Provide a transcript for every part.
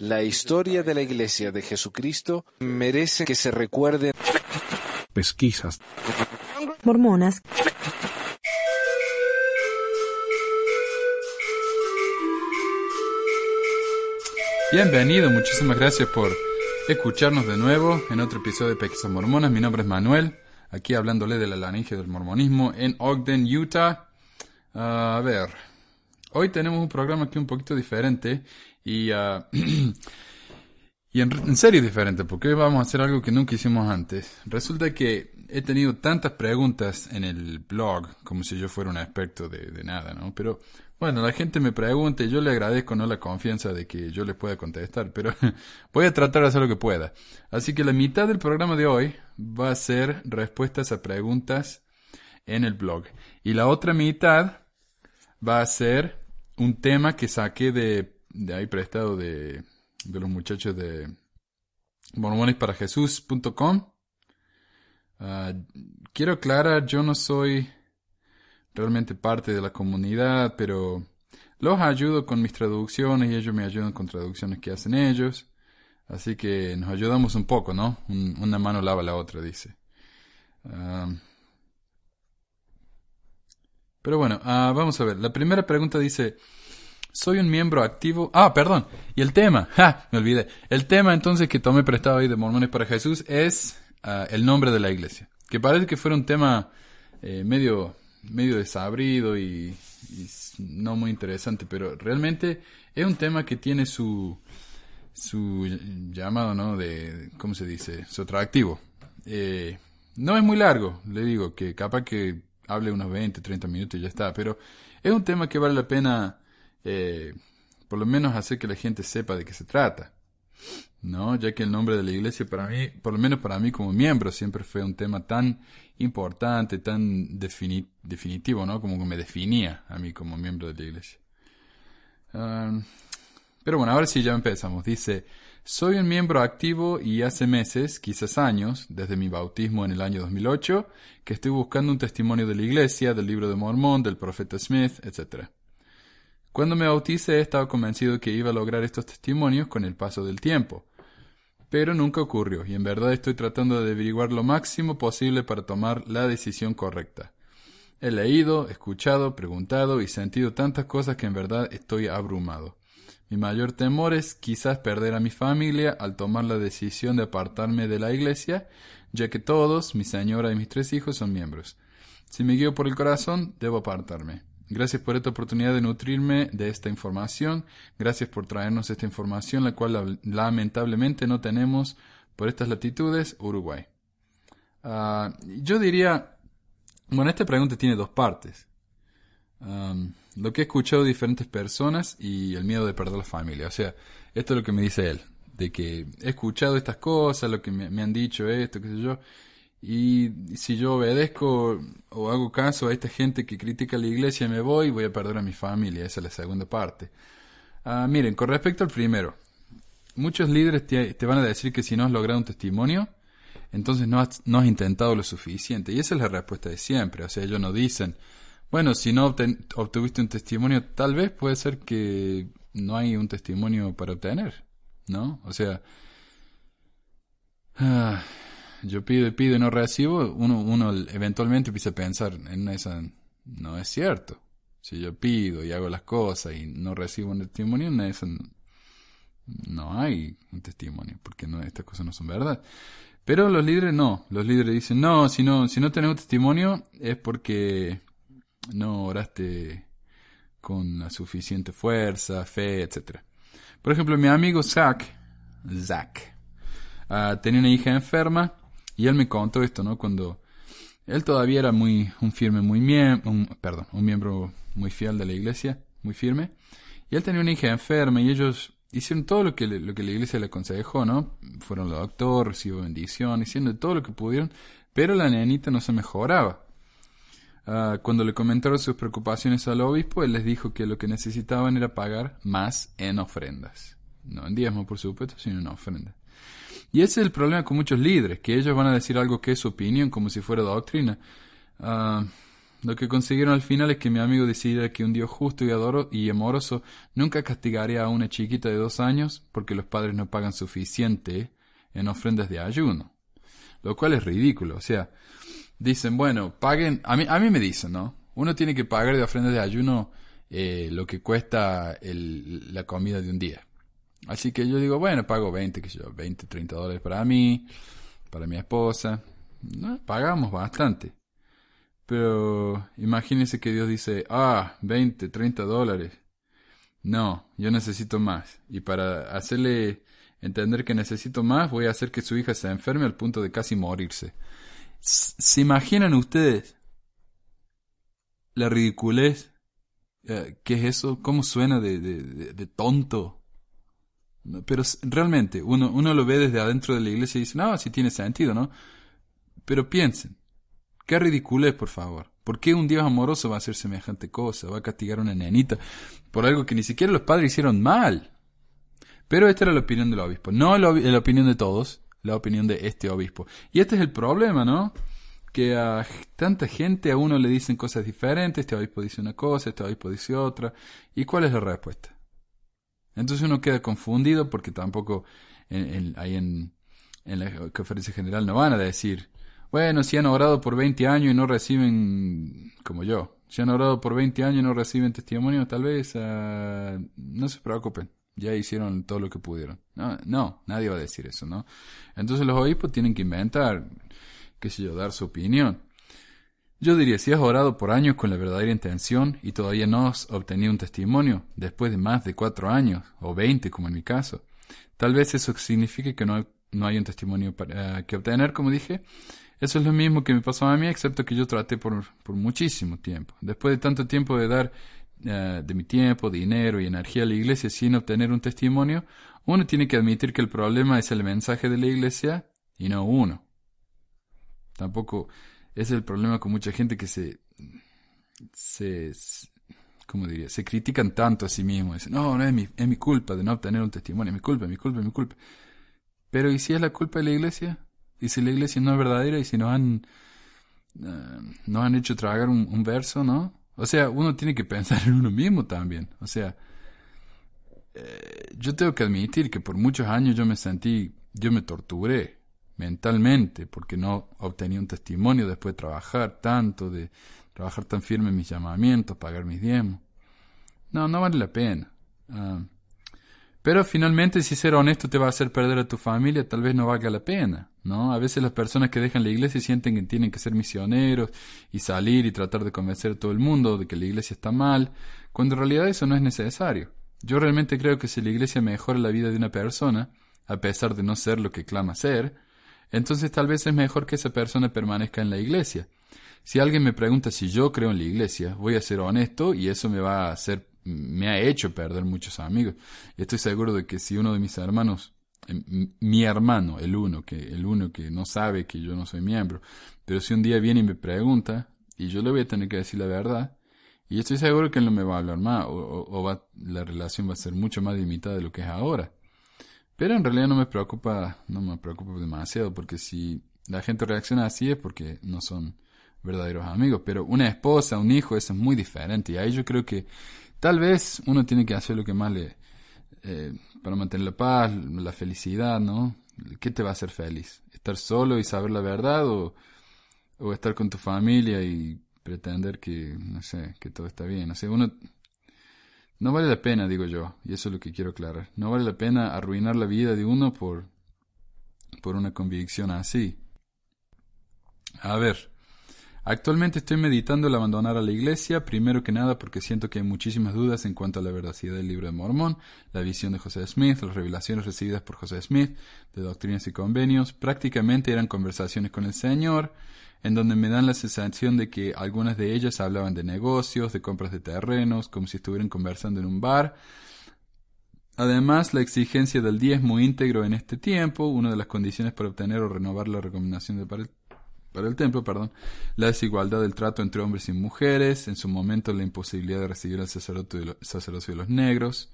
La historia de la Iglesia de Jesucristo merece que se recuerde. Pesquisas. Mormonas. Bienvenido, muchísimas gracias por escucharnos de nuevo en otro episodio de Pesquisas Mormonas. Mi nombre es Manuel, aquí hablándole de la laringe del mormonismo en Ogden, Utah. a ver, hoy tenemos un programa aquí un poquito diferente y, ah, y en, en, serio diferente, porque hoy vamos a hacer algo que nunca hicimos antes. Resulta que he tenido tantas preguntas en el blog, como si yo fuera un experto de, de nada, ¿no? Pero bueno, la gente me pregunta y yo le agradezco no la confianza de que yo les pueda contestar, pero voy a tratar de hacer lo que pueda. Así que la mitad del programa de hoy va a ser respuestas a preguntas en el blog. Y la otra mitad va a ser un tema que saqué de de ahí prestado de, de los muchachos de mormonesparajesús.com. Uh, quiero aclarar, yo no soy realmente parte de la comunidad, pero los ayudo con mis traducciones y ellos me ayudan con traducciones que hacen ellos. Así que nos ayudamos un poco, ¿no? una mano lava la otra, dice. Uh, pero bueno, uh, vamos a ver. La primera pregunta dice, soy un miembro activo. Ah, perdón. Y el tema, ja, me olvidé. El tema entonces que tomé prestado ahí de Mormones para Jesús es uh, el nombre de la iglesia. Que parece que fuera un tema eh, medio, medio desabrido y, y, no muy interesante, pero realmente es un tema que tiene su, su llamado, ¿no? De, ¿cómo se dice? Su atractivo. Eh, no es muy largo, le digo, que capaz que hable unos 20, 30 minutos y ya está, pero es un tema que vale la pena eh, por lo menos hacer que la gente sepa de qué se trata. ¿no? Ya que el nombre de la iglesia para mí, por lo menos para mí como miembro, siempre fue un tema tan importante, tan definitivo, ¿no? Como que me definía a mí como miembro de la iglesia. Pero bueno, ahora sí ya empezamos. Dice, soy un miembro activo y hace meses, quizás años, desde mi bautismo en el año 2008, que estoy buscando un testimonio de la iglesia, del libro de Mormón, del profeta Smith, etc. Cuando me bauticé estaba convencido que iba a lograr estos testimonios con el paso del tiempo. Pero nunca ocurrió, y en verdad estoy tratando de averiguar lo máximo posible para tomar la decisión correcta. He leído, escuchado, preguntado y sentido tantas cosas que en verdad estoy abrumado. Mi mayor temor es quizás perder a mi familia al tomar la decisión de apartarme de la iglesia, ya que todos, mi señora y mis tres hijos, son miembros. Si me guío por el corazón, debo apartarme. Gracias por esta oportunidad de nutrirme de esta información. Gracias por traernos esta información, la cual lamentablemente no tenemos por estas latitudes, Uruguay. Uh, yo diría, bueno, esta pregunta tiene dos partes. Um, lo que he escuchado de diferentes personas y el miedo de perder la familia. O sea, esto es lo que me dice él, de que he escuchado estas cosas, lo que me, me han dicho esto, qué sé yo, y si yo obedezco o hago caso a esta gente que critica la iglesia, me voy, voy a perder a mi familia. Esa es la segunda parte. Ah, miren, con respecto al primero, muchos líderes te, van a decir que si no has logrado un testimonio, entonces no has, no has intentado lo suficiente. Y esa es la respuesta de siempre. O sea, ellos no dicen, bueno, si no obtuviste un testimonio, tal vez puede ser que no hay un testimonio para obtener, ¿no? O sea... Ah, yo pido y pido y no recibo, uno, uno eventualmente empieza a pensar en esa, no es cierto. Si yo pido y hago las cosas y no recibo un testimonio, en esa, no hay un testimonio, porque no, estas cosas no son verdad. Pero los líderes no, los líderes dicen, no, si no, si no tenemos testimonio es porque no oraste con la suficiente fuerza, fe, etc. Por ejemplo, mi amigo Zach, Zach, uh, tenía una hija enferma y él me contó esto, ¿no? Cuando él todavía era muy, un firme, muy miembro, perdón, un miembro muy fiel de la iglesia, muy firme. Y él tenía una hija enferma y ellos hicieron todo lo que, lo que la iglesia le aconsejó, ¿no? Fueron al doctor, recibió bendición, hicieron todo lo que pudieron, pero la nenita no se mejoraba. Uh, cuando le comentaron sus preocupaciones al obispo, él les dijo que lo que necesitaban era pagar más en ofrendas. No en diezmo, por supuesto, sino en ofrendas. Y ese es el problema con muchos líderes, que ellos van a decir algo que es su opinión, como si fuera doctrina. Uh, Lo que consiguieron al final es que mi amigo decidiera que un Dios justo y, adoro y amoroso nunca castigaría a una chiquita de dos años porque los padres no pagan suficiente en ofrendas de ayuno. Lo cual es ridículo. O sea, dicen, bueno, paguen, a mí, a me dicen, ¿no? Uno tiene que pagar de ofrendas de ayuno eh, lo que cuesta la comida de un día. Así que yo digo, bueno, pago 20, que yo, 20, 30 dólares para mí, para mi esposa. No, pagamos bastante. Pero imagínense que Dios dice, ah, 20, 30 dólares. No, yo necesito más. Y para hacerle entender que necesito más, voy a hacer que su hija se enferme al punto de casi morirse. ¿Se imaginan ustedes la ridiculez? Eh, ¿Qué es eso? ¿Cómo suena de, de, de tonto? Pero realmente, uno, uno lo ve desde adentro de la iglesia y dice, no, sí tiene sentido, ¿no? Pero piensen, qué ridículo es, por favor. ¿Por qué un Dios amoroso va a hacer semejante cosa? Va a castigar a una nenita por algo que ni siquiera los padres hicieron mal. Pero esta era la opinión del obispo. No la, la opinión de todos, la opinión de este obispo. Y este es el problema, ¿no? que a tanta gente a uno le dicen cosas diferentes, este obispo dice una cosa, este obispo dice otra, ¿y cuál es la respuesta? Entonces uno queda confundido porque tampoco en, ahí en, en la conferencia general no van a decir, bueno, si han orado por 20 años y no reciben, como yo, si han orado por 20 años y no reciben testimonio, tal vez uh, no se preocupen, ya hicieron todo lo que pudieron. No, no, nadie va a decir eso, ¿no? Entonces los obispos tienen que inventar, qué sé yo, dar su opinión. Yo diría, si has orado por años con la verdadera intención y todavía no has obtenido un testimonio, después de más de cuatro años, o veinte como en mi caso, tal vez eso signifique que no, no hay un testimonio para, que obtener, como dije. Eso es lo mismo que me pasó a mí, excepto que yo traté por, por muchísimo tiempo. Después de tanto tiempo de dar eh, de mi tiempo, dinero y energía a la iglesia sin obtener un testimonio, uno tiene que admitir que el problema es el mensaje de la iglesia y no uno. Tampoco es el problema con mucha gente que se, se, ¿cómo diría? Se critican tanto a sí mismos. Dicen, no, no es mi, es mi culpa de no obtener un testimonio, es mi culpa, es mi culpa, es mi culpa. Pero ¿y si es la culpa de la iglesia? ¿Y si la iglesia no es verdadera? ¿Y si nos han, uh, han hecho tragar un, verso, no? O sea, uno tiene que pensar en uno mismo también. O sea, eh, yo tengo que admitir que por muchos años yo me sentí, yo me torturé mentalmente, porque no obtenía un testimonio después de trabajar tanto, de trabajar tan firme en mis llamamientos, pagar mis diezmos. No, no vale la pena. Ah, pero finalmente, si ser honesto te va a hacer perder a tu familia, tal vez no valga la pena, ¿no? A veces las personas que dejan la iglesia sienten que tienen que ser misioneros y salir y tratar de convencer a todo el mundo de que la iglesia está mal, cuando en realidad eso no es necesario. Yo realmente creo que si la iglesia mejora la vida de una persona, a pesar de no ser lo que clama ser, entonces tal vez es mejor que esa persona permanezca en la iglesia. Si alguien me pregunta si yo creo en la iglesia, voy a ser honesto y eso me va a hacer, me ha hecho perder muchos amigos. Estoy seguro de que si uno de mis hermanos, em, mi hermano, el uno que, el uno que no sabe que yo no soy miembro, pero si un día viene y me pregunta, y yo le voy a tener que decir la verdad, y estoy seguro que él no me va a hablar más, o, va, la relación va a ser mucho más limitada de lo que es ahora. Pero en realidad no me preocupa, no me preocupa demasiado, porque si la gente reacciona así es porque no son verdaderos amigos. Pero una esposa, un hijo, eso es muy diferente. Y ahí yo creo que tal vez uno tiene que hacer lo que más le... Eh, para mantener la paz, la felicidad, ¿no? ¿Qué te va a hacer feliz? ¿Estar solo y saber la verdad o, o estar con tu familia y pretender que, no sé, que todo está bien? O sea, uno no vale la pena, digo yo, y eso es lo que quiero aclarar. No vale la pena arruinar la vida de uno por, por una convicción así. A ver, actualmente estoy meditando el abandonar a la iglesia, primero que nada porque siento que hay muchísimas dudas en cuanto a la veracidad del libro de Mormón, la visión de José Smith, las revelaciones recibidas por José Smith, de doctrinas y convenios, prácticamente eran conversaciones con el Señor, en donde me dan la sensación de que algunas de ellas hablaban de negocios, de compras de terrenos, como si estuvieran conversando en un bar. Además, la exigencia del diezmo íntegro en este tiempo, una de las condiciones para obtener o renovar la recomendación de para el, el templo, perdón, la desigualdad del trato entre hombres y mujeres, en su momento la imposibilidad de recibir al sacerdocio de los negros.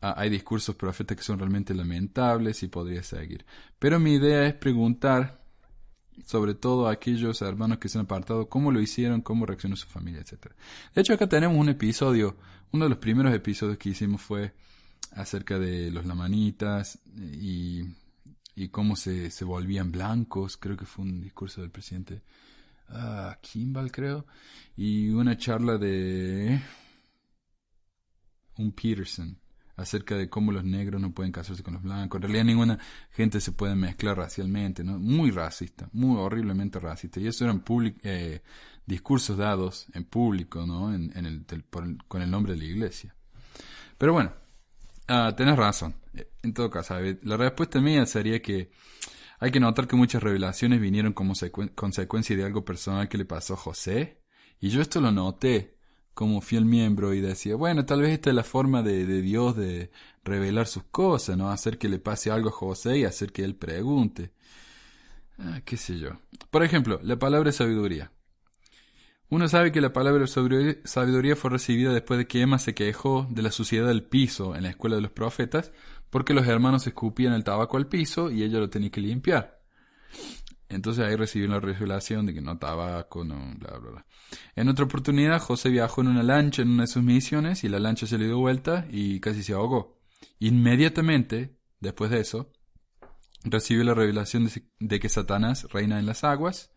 Ah, hay discursos profetas que son realmente lamentables y podría seguir. Pero mi idea es preguntar sobre todo a aquellos hermanos que se han apartado, cómo lo hicieron, cómo reaccionó su familia, etc. De hecho, acá tenemos un episodio, uno de los primeros episodios que hicimos fue acerca de los lamanitas y, y cómo se, se volvían blancos, creo que fue un discurso del presidente ah, Kimball, creo, y una charla de un Peterson acerca de cómo los negros no pueden casarse con los blancos. En realidad ninguna gente se puede mezclar racialmente, ¿no? Muy racista, muy horriblemente racista. Y eso eran eh, discursos dados en público, ¿no? En, el, con el nombre de la iglesia. Pero bueno, uh, tenés razón. En todo caso, la respuesta mía sería que hay que notar que muchas revelaciones vinieron como consecuencia de algo personal que le pasó a José. Y yo esto lo noté como fiel miembro y decía, bueno, tal vez esta es la forma de, Dios de revelar sus cosas, ¿no? Hacer que le pase algo a José y hacer que él pregunte. Ah, qué sé yo. Por ejemplo, la palabra sabiduría. Uno sabe que la palabra sabiduría fue recibida después de que Emma se quejó de la suciedad del piso en la escuela de los profetas, porque los hermanos escupían el tabaco al piso y ella lo tenía que limpiar. Entonces ahí recibió la revelación de que no tabaco, no, bla, bla, bla. En otra oportunidad, José viajó en una lancha en una de sus misiones y la lancha se le dio vuelta y casi se ahogó. Inmediatamente, después de eso, recibió la revelación de, que Satanás reina en las aguas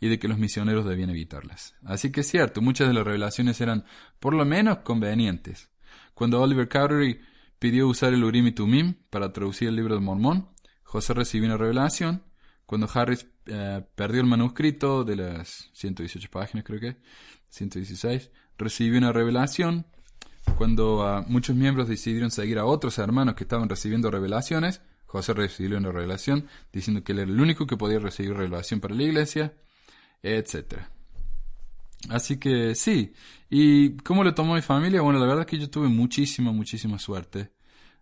y de que los misioneros debían evitarlas. Así que es cierto, muchas de las revelaciones eran por lo menos convenientes. Cuando Oliver Cowdery pidió usar el Urim y Tumim para traducir el libro de Mormón, José recibió una revelación cuando Harris eh, perdió el manuscrito de las 118 páginas, creo que, 116, recibió una revelación. Cuando ah, muchos miembros decidieron seguir a otros hermanos que estaban recibiendo revelaciones, José recibió una revelación diciendo que él era el único que podía recibir revelación para la iglesia, etc. Así que sí. ¿Y cómo lo tomó mi familia? Bueno, la verdad es que yo tuve muchísima, muchísima suerte.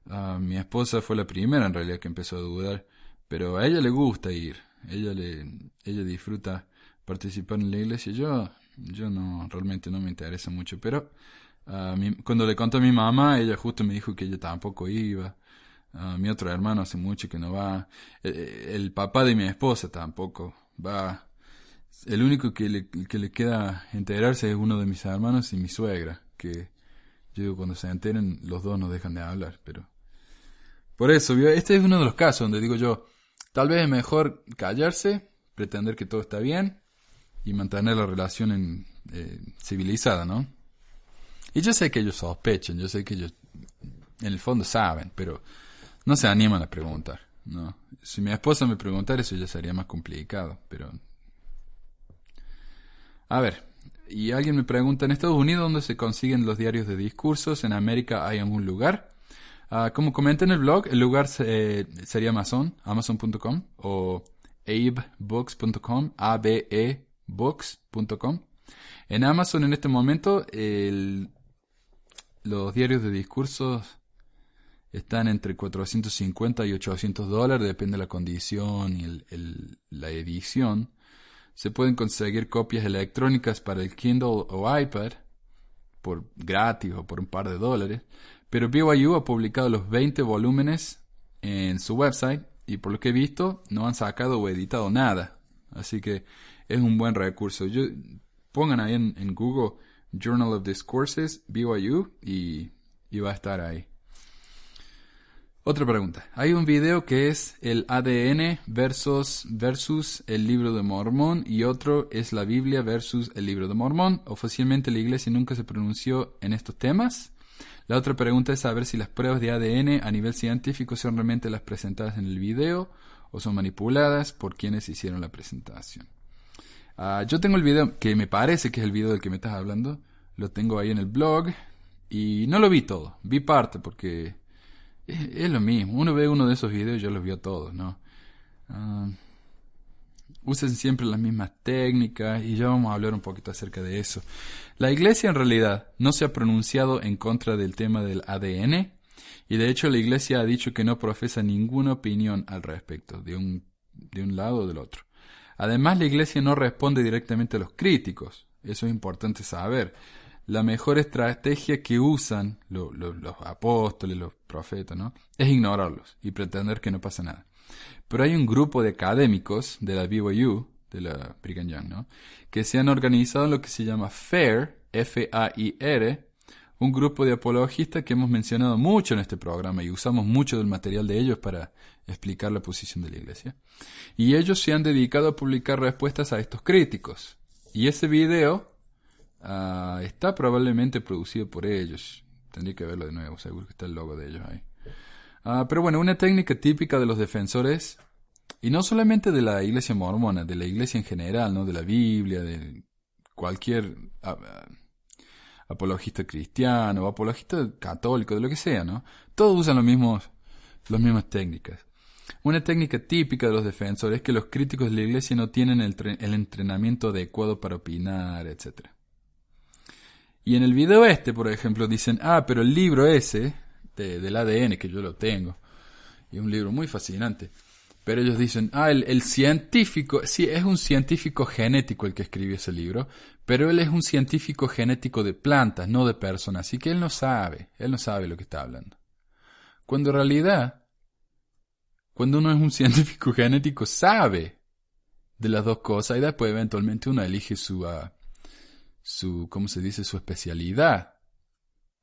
Ah, mi esposa fue la primera en realidad que empezó a dudar pero a ella le gusta ir, ella le, ella disfruta participar en la iglesia. Yo, yo no, realmente no me interesa mucho, pero uh, cuando le conté a mi mamá, ella justo me dijo que ella tampoco iba. Uh, mi otro hermano hace mucho que no va. El, el, papá de mi esposa tampoco va. El único que le, que le queda enterarse es uno de mis hermanos y mi suegra, que yo digo, cuando se enteren, los dos no dejan de hablar, pero... Por eso, este es uno de los casos donde digo yo, Tal vez es mejor callarse, pretender que todo está bien y mantener la relación eh, civilizada, ¿no? Y yo sé que ellos sospechan, yo sé que ellos en el fondo saben, pero no se animan a preguntar, ¿no? Si mi esposa me preguntara eso ya sería más complicado, pero... A ver, y alguien me pregunta, ¿en Estados Unidos dónde se consiguen los diarios de discursos? ¿En América hay algún lugar? Ah, como comenta en el blog, el lugar sería Amazon, amazon.com o abebooks.com, abebooks.com. En Amazon en este momento los diarios de discursos están entre 450 y 800 dólares, depende de la condición y la edición. Se pueden conseguir copias electrónicas para el Kindle o iPad por gratis o por un par de dólares. Pero BYU ha publicado los 20 volúmenes en su website y por lo que he visto no han sacado o editado nada. Así que es un buen recurso. Pongan ahí en, Google Journal of Discourses BYU y va a estar ahí. Otra pregunta. Hay un video que es el ADN versus, versus el libro de Mormón y otro es la Biblia versus el libro de Mormón. Oficialmente la iglesia nunca se pronunció en estos temas. La otra pregunta es saber si las pruebas de ADN a nivel científico son realmente las presentadas en el video o son manipuladas por quienes hicieron la presentación. Ah, yo tengo el video, que me parece que es el video del que me estás hablando, lo tengo ahí en el blog y no lo vi todo, vi parte porque es, lo mismo, uno ve uno de esos videos y ya los vio todos, ¿no? Ah, usen siempre las mismas técnicas y ya vamos a hablar un poquito acerca de eso. La iglesia en realidad no se ha pronunciado en contra del tema del ADN y de hecho la iglesia ha dicho que no profesa ninguna opinión al respecto de un, de un lado o del otro. Además la iglesia no responde directamente a los críticos, eso es importante saber. La mejor estrategia que usan los apóstoles, los profetas, ¿no? es ignorarlos y pretender que no pasa nada. Pero hay un grupo de académicos de la BYU de la Brigham Young, ¿no? Que se han organizado en lo que se llama FAIR, F-A-I-R, un grupo de apologistas que hemos mencionado mucho en este programa y usamos mucho del material de ellos para explicar la posición de la Iglesia. Y ellos se han dedicado a publicar respuestas a estos críticos. Y ese video ah, está probablemente producido por ellos. Tendría que verlo de nuevo, seguro que está el logo de ellos ahí. Ah, pero bueno, una técnica típica de los defensores, y no solamente de la iglesia mormona, de la iglesia en general, ¿no? De la Biblia, de cualquier ah, apologista cristiano, apologista católico, de lo que sea, ¿no? Todos usan los mismos, las mismas técnicas. Una técnica típica de los defensores es que los críticos de la iglesia no tienen el entrenamiento adecuado para opinar, etc. Y en el video este, por ejemplo, dicen, ah, pero el libro ese, de, del ADN, que yo lo tengo, y es un libro muy fascinante, pero ellos dicen, ah, el, el, científico, sí, es un científico genético el que escribió ese libro, pero él es un científico genético de plantas, no de personas, así que él no sabe, él no sabe lo que está hablando. Cuando en realidad, cuando uno es un científico genético, sabe de las dos cosas y después eventualmente uno elige su, uh, su, ¿cómo se dice? Su especialidad.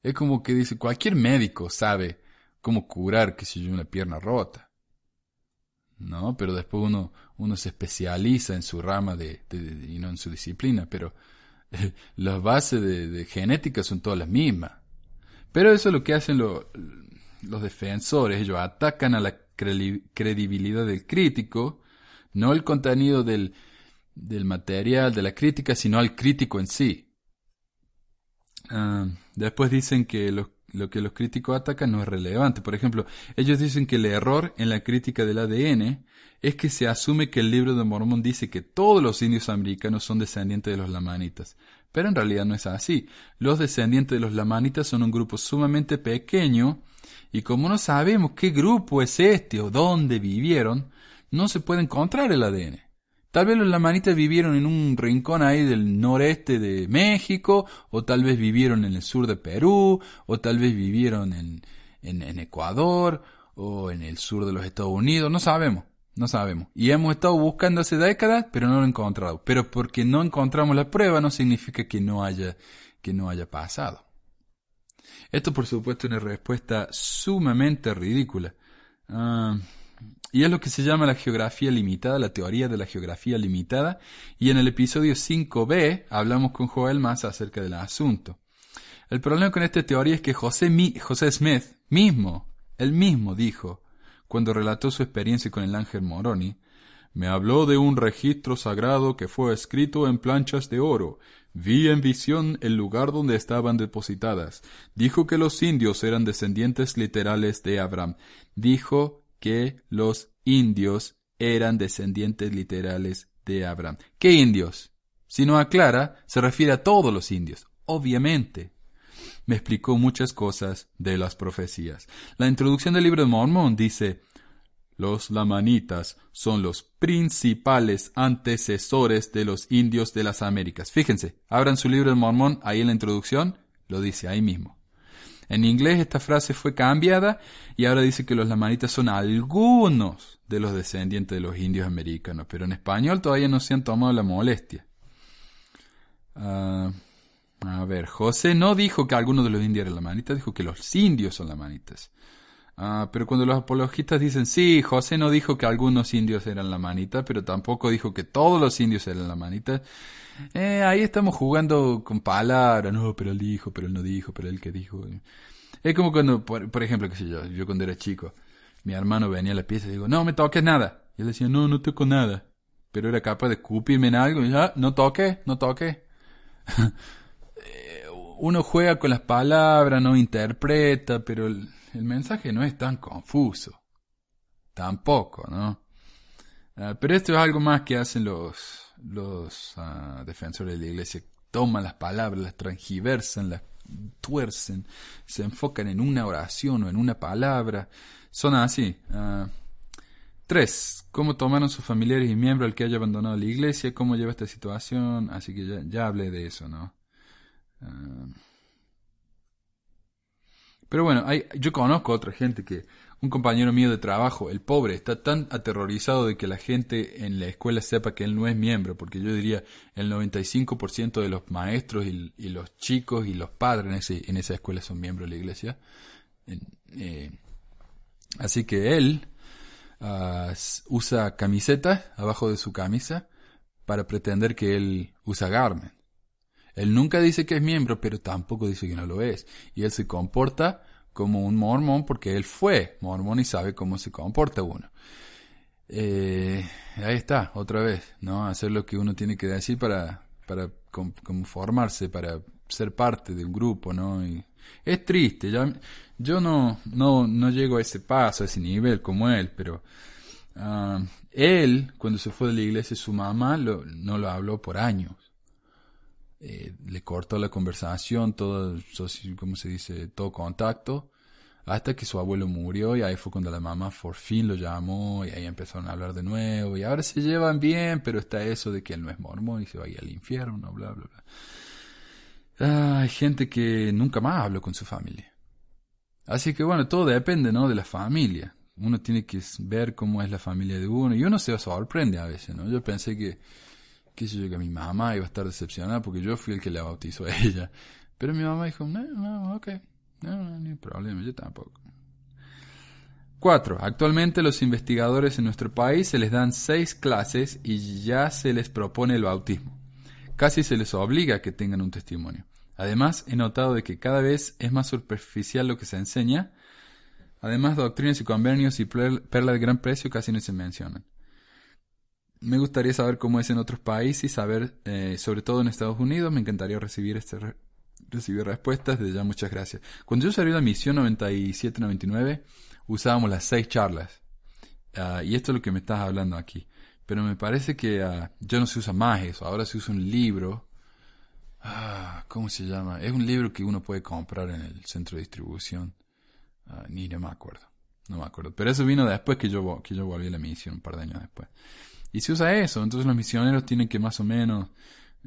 Es como que dice, cualquier médico sabe cómo curar, que si yo, una pierna rota. ¿no? Pero después uno, uno se especializa en su rama de, y no en su disciplina, pero las bases de, genética son todas las mismas. Pero eso es lo que hacen los defensores, ellos atacan a la credibilidad del crítico, no el contenido del, del material, de la crítica, sino al crítico en sí. Ah, después dicen que lo que los críticos atacan no es relevante. Por ejemplo, ellos dicen que el error en la crítica del ADN es que se asume que el libro de Mormón dice que todos los indios americanos son descendientes de los lamanitas. Pero en realidad no es así. Los descendientes de los lamanitas son un grupo sumamente pequeño y como no sabemos qué grupo es este o dónde vivieron, no se puede encontrar el ADN. Tal vez los lamanitas vivieron en un rincón ahí del noreste de México, o tal vez vivieron en el sur de Perú, o tal vez vivieron en, Ecuador, o en el sur de los Estados Unidos, no sabemos, no sabemos. Y hemos estado buscando hace décadas, pero no lo encontrado. Pero porque no encontramos la prueba no significa que no haya, que no haya pasado. Esto por supuesto es una respuesta sumamente ridícula. Ah, y es lo que se llama la geografía limitada, la teoría de la geografía limitada. Y en el episodio 5b hablamos con Joel más acerca del asunto. El problema con esta teoría es que José, José Smith mismo, él mismo dijo, cuando relató su experiencia con el ángel Moroni, me habló de un registro sagrado que fue escrito en planchas de oro. Vi en visión el lugar donde estaban depositadas. Dijo que los indios eran descendientes literales de Abraham. Dijo que los indios eran descendientes literales de Abraham. ¿Qué indios? Si no aclara, se refiere a todos los indios, obviamente. Me explicó muchas cosas de las profecías. La introducción del libro de Mormón dice, los lamanitas son los principales antecesores de los indios de las Américas. Fíjense, abran su libro de Mormón, ahí en la introducción, lo dice ahí mismo. En inglés esta frase fue cambiada y ahora dice que los lamanitas son algunos de los descendientes de los indios americanos, pero en español todavía no se han tomado la molestia. Ah, a ver, José no dijo que algunos de los indios eran lamanitas, dijo que los indios son lamanitas. Ah, pero cuando los apologistas dicen, sí, José no dijo que algunos indios eran lamanitas, pero tampoco dijo que todos los indios eran lamanitas, eh, ahí estamos jugando con palabras, no, pero él dijo, pero él no dijo, pero él que dijo. Es como cuando, por, ejemplo, qué sé yo, yo cuando era chico, mi hermano venía a la pieza y digo, no me toques nada. Y él decía, no, no toco nada. Pero era capaz de escupirme en algo y ya, no toque, no toque. Eh, uno juega con las palabras, no interpreta, pero el mensaje no es tan confuso. Tampoco, ¿no? Ah, pero esto es algo más que hacen los, los ah, defensores de la iglesia. Toman las palabras, las transgiversan, las tuercen, se enfocan en una oración o en una palabra. Son así. Uh, tres, cómo tomaron sus familiares y miembros al que haya abandonado la iglesia, cómo lleva esta situación. Así que ya, hablé de eso, ¿no? Pero bueno, hay, yo conozco a otra gente que, un compañero mío de trabajo, el pobre, está tan aterrorizado de que la gente en la escuela sepa que él no es miembro, porque yo diría el 95% de los maestros y, los chicos y los padres en, ese, esa escuela son miembros de la iglesia. Eh, así que él uh, usa camisetas abajo de su camisa para pretender que él usa garment. Él nunca dice que es miembro, pero tampoco dice que no lo es. Y él se comporta como un mormón porque él fue mormón y sabe cómo se comporta uno. Eh, ahí está, otra vez, ¿no? Hacer lo que uno tiene que decir para, para conformarse, para ser parte de un grupo, ¿no? Es triste, ya, yo no, no, no llego a ese paso, a ese nivel como él, pero uh, él, cuando se fue de la iglesia, su mamá lo, no lo habló por años. Eh, le cortó la conversación, todo, ¿cómo se dice? Todo contacto, hasta que su abuelo murió y ahí fue cuando la mamá por fin lo llamó y ahí empezaron a hablar de nuevo y ahora se llevan bien, pero está eso de que él no es mormón y se va a ir al infierno, bla, bla, bla. Hay gente que nunca más habló con su familia. Así que bueno, todo depende, ¿no? De la familia. Uno tiene que ver cómo es la familia de uno y uno se sorprende a veces, ¿no? Yo pensé que qué sé yo, que mi mamá iba a estar decepcionada porque yo fui el que la bautizó a ella. Pero mi mamá dijo, no, no, ok, no, no, hay problema, yo tampoco. 4. Actualmente los investigadores en nuestro país se les dan seis clases y ya se les propone el bautismo. Casi se les obliga a que tengan un testimonio. Además, he notado de que cada vez es más superficial lo que se enseña. Además, doctrinas y convenios y perla de gran precio casi no se mencionan. Me gustaría saber cómo es en otros países saber, eh, sobre todo en Estados Unidos, me encantaría recibir este recibir respuestas. Desde ya, muchas gracias. Cuando yo salí de la misión 97-99, usábamos las seis charlas. Ah, y esto es lo que me estás hablando aquí. Pero me parece que uh, ya no se usa más eso. Ahora se usa un libro. Ah, ¿Cómo se llama? Es un libro que uno puede comprar en el centro de distribución. ni no me acuerdo. No me acuerdo. Pero eso vino después que yo, que yo volví a la misión, un par de años después. Y se usa eso, entonces los misioneros tienen que más o menos,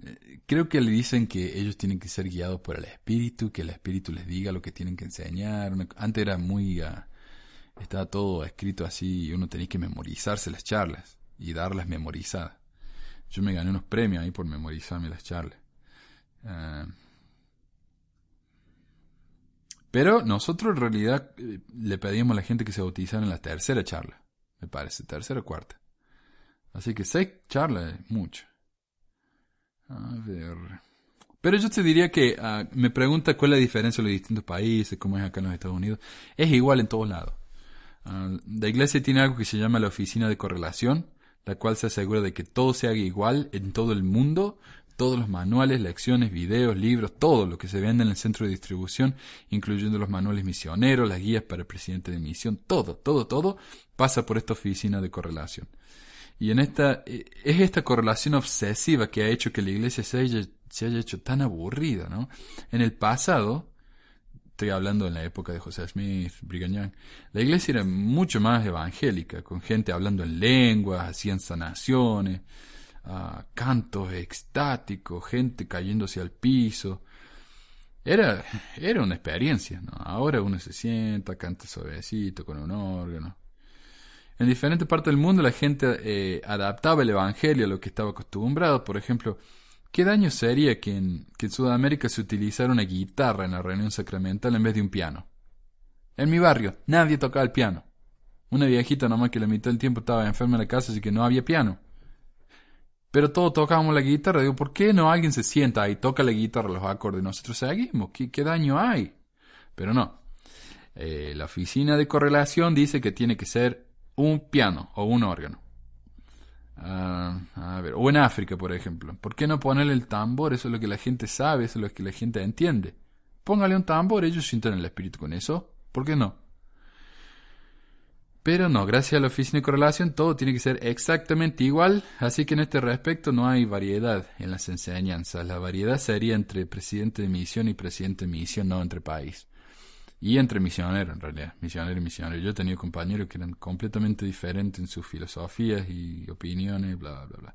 eh, creo que le dicen que ellos tienen que ser guiados por el Espíritu, que el Espíritu les diga lo que tienen que enseñar. Antes era muy, uh, estaba todo escrito así y uno tenía que memorizarse las charlas y darlas memorizadas. Yo me gané unos premios ahí por memorizarme las charlas. Uh, pero nosotros en realidad eh, le pedíamos a la gente que se bautizara en la tercera charla, me parece, tercera o cuarta. Así que seis charlas es mucho. A ver. Pero yo te diría que uh, me pregunta cuál es la diferencia en los distintos países, cómo es acá en los Estados Unidos. Es igual en todos lados. Uh, la iglesia tiene algo que se llama la oficina de correlación, la cual se asegura de que todo se haga igual en todo el mundo, todos los manuales, lecciones, videos, libros, todo lo que se vende en el centro de distribución, incluyendo los manuales misioneros, las guías para el presidente de misión, todo, todo, todo pasa por esta oficina de correlación. Y en esta, eh, es esta correlación obsesiva que ha hecho que la iglesia se haya, se haya hecho tan aburrida, ¿no? En el pasado, estoy hablando en la época de José Smith, Brigham la iglesia era mucho más evangélica, con gente hablando en lenguas, hacían sanaciones, uh, cantos extáticos, gente cayéndose al piso. Era, era una experiencia, ¿no? Ahora uno se sienta, canta suavecito con un órgano. En diferentes partes del mundo la gente eh, adaptaba el Evangelio a lo que estaba acostumbrado. Por ejemplo, ¿qué daño sería que en, que en Sudamérica se utilizara una guitarra en la reunión sacramental en vez de un piano? En mi barrio nadie tocaba el piano. Una viejita nomás que la mitad del tiempo estaba enferma en la casa, así que no había piano. Pero todos tocábamos la guitarra. Digo, ¿por qué no alguien se sienta y toca la guitarra, los acordes nosotros seguimos? ¿Qué, qué daño hay? Pero no. Eh, la oficina de correlación dice que tiene que ser un piano o un órgano. Ah, a ver, o en África, por ejemplo. ¿Por qué no ponerle el tambor? Eso es lo que la gente sabe, eso es lo que la gente entiende. Póngale un tambor, ellos sienten el espíritu con eso. ¿Por qué no? Pero no, gracias a la oficina de correlación todo tiene que ser exactamente igual, así que en este respecto no hay variedad en las enseñanzas. La variedad sería entre presidente de misión y presidente de misión, no entre país. Y entre misioneros, en realidad, misionero y misionero. Yo he tenido compañeros que eran completamente diferentes en sus filosofías y opiniones, bla, bla, bla.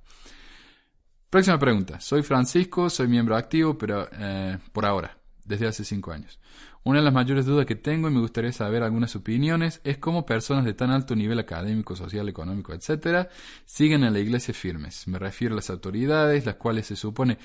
Próxima pregunta. Soy Francisco, soy miembro activo, pero eh, por ahora. desde hace cinco años. Una de las mayores dudas que tengo y me gustaría saber algunas opiniones es cómo personas de tan alto nivel académico, social, económico, etcétera, siguen a la iglesia firmes. Me refiero a las autoridades, las cuales se supone